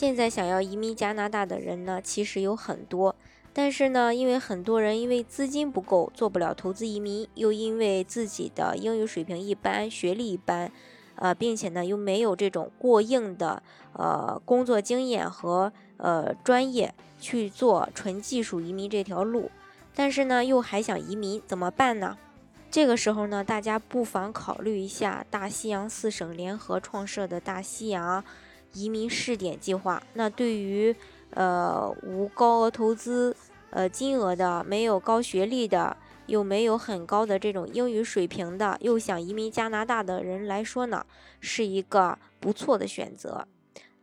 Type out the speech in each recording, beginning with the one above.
现在想要移民加拿大的人呢，其实有很多，但是呢，因为很多人因为资金不够，做不了投资移民，又因为自己的英语水平一般，学历一般，呃，并且呢，又没有这种过硬的呃工作经验和呃专业去做纯技术移民这条路，但是呢，又还想移民，怎么办呢？这个时候呢，大家不妨考虑一下大西洋四省联合创设的大西洋。移民试点计划，那对于呃无高额投资呃金额的、没有高学历的、又没有很高的这种英语水平的，又想移民加拿大的人来说呢，是一个不错的选择。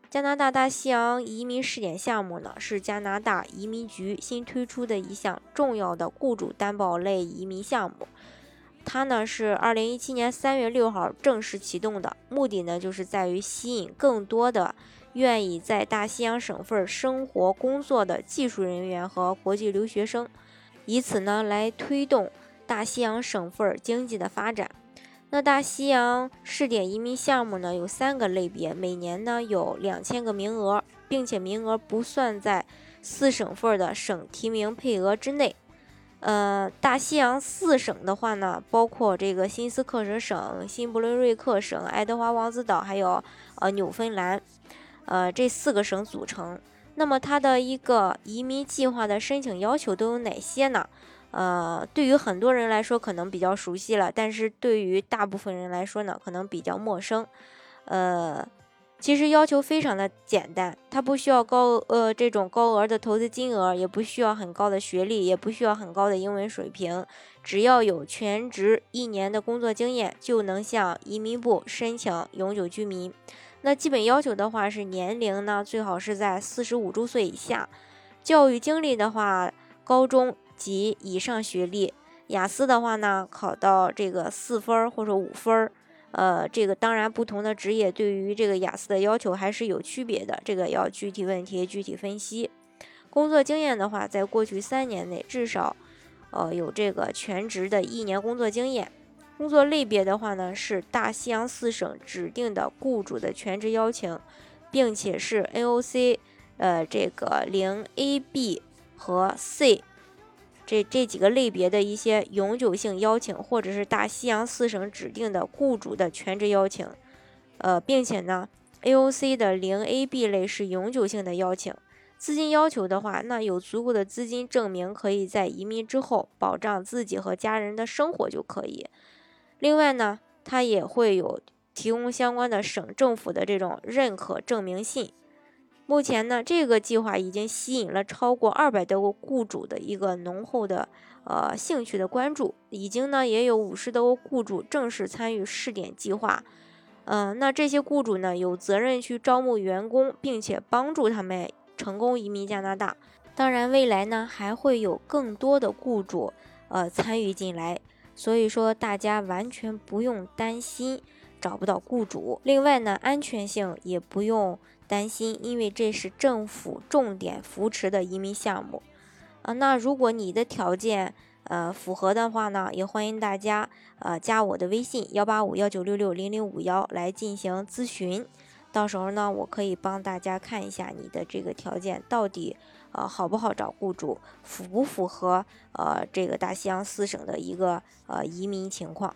加拿大大西洋移民试点项目呢，是加拿大移民局新推出的一项重要的雇主担保类移民项目。它呢是二零一七年三月六号正式启动的，目的呢就是在于吸引更多的愿意在大西洋省份生活工作的技术人员和国际留学生，以此呢来推动大西洋省份经济的发展。那大西洋试点移民项目呢有三个类别，每年呢有两千个名额，并且名额不算在四省份的省提名配额之内。呃，大西洋四省的话呢，包括这个新斯克舍省、新布伦瑞克省、爱德华王子岛，还有呃纽芬兰，呃这四个省组成。那么它的一个移民计划的申请要求都有哪些呢？呃，对于很多人来说可能比较熟悉了，但是对于大部分人来说呢，可能比较陌生。呃。其实要求非常的简单，它不需要高呃这种高额的投资金额，也不需要很高的学历，也不需要很高的英文水平，只要有全职一年的工作经验，就能向移民部申请永久居民。那基本要求的话是年龄呢最好是在四十五周岁以下，教育经历的话高中及以上学历，雅思的话呢考到这个四分或者五分儿。呃，这个当然，不同的职业对于这个雅思的要求还是有区别的，这个要具体问题具体分析。工作经验的话，在过去三年内至少，呃，有这个全职的一年工作经验。工作类别的话呢，是大西洋四省指定的雇主的全职邀请，并且是 NOC，呃，这个零 A、B 和 C。这这几个类别的一些永久性邀请，或者是大西洋四省指定的雇主的全职邀请，呃，并且呢，AOC 的零 AB 类是永久性的邀请。资金要求的话，那有足够的资金证明可以在移民之后保障自己和家人的生活就可以。另外呢，它也会有提供相关的省政府的这种认可证明信。目前呢，这个计划已经吸引了超过二百多个雇主的一个浓厚的呃兴趣的关注，已经呢也有五十多个雇主正式参与试点计划。嗯，那这些雇主呢有责任去招募员工，并且帮助他们成功移民加拿大。当然，未来呢还会有更多的雇主呃参与进来，所以说大家完全不用担心找不到雇主。另外呢，安全性也不用。担心，因为这是政府重点扶持的移民项目，啊，那如果你的条件呃符合的话呢，也欢迎大家呃加我的微信幺八五幺九六六零零五幺来进行咨询，到时候呢，我可以帮大家看一下你的这个条件到底呃好不好找雇主，符不符合呃这个大西洋四省的一个呃移民情况。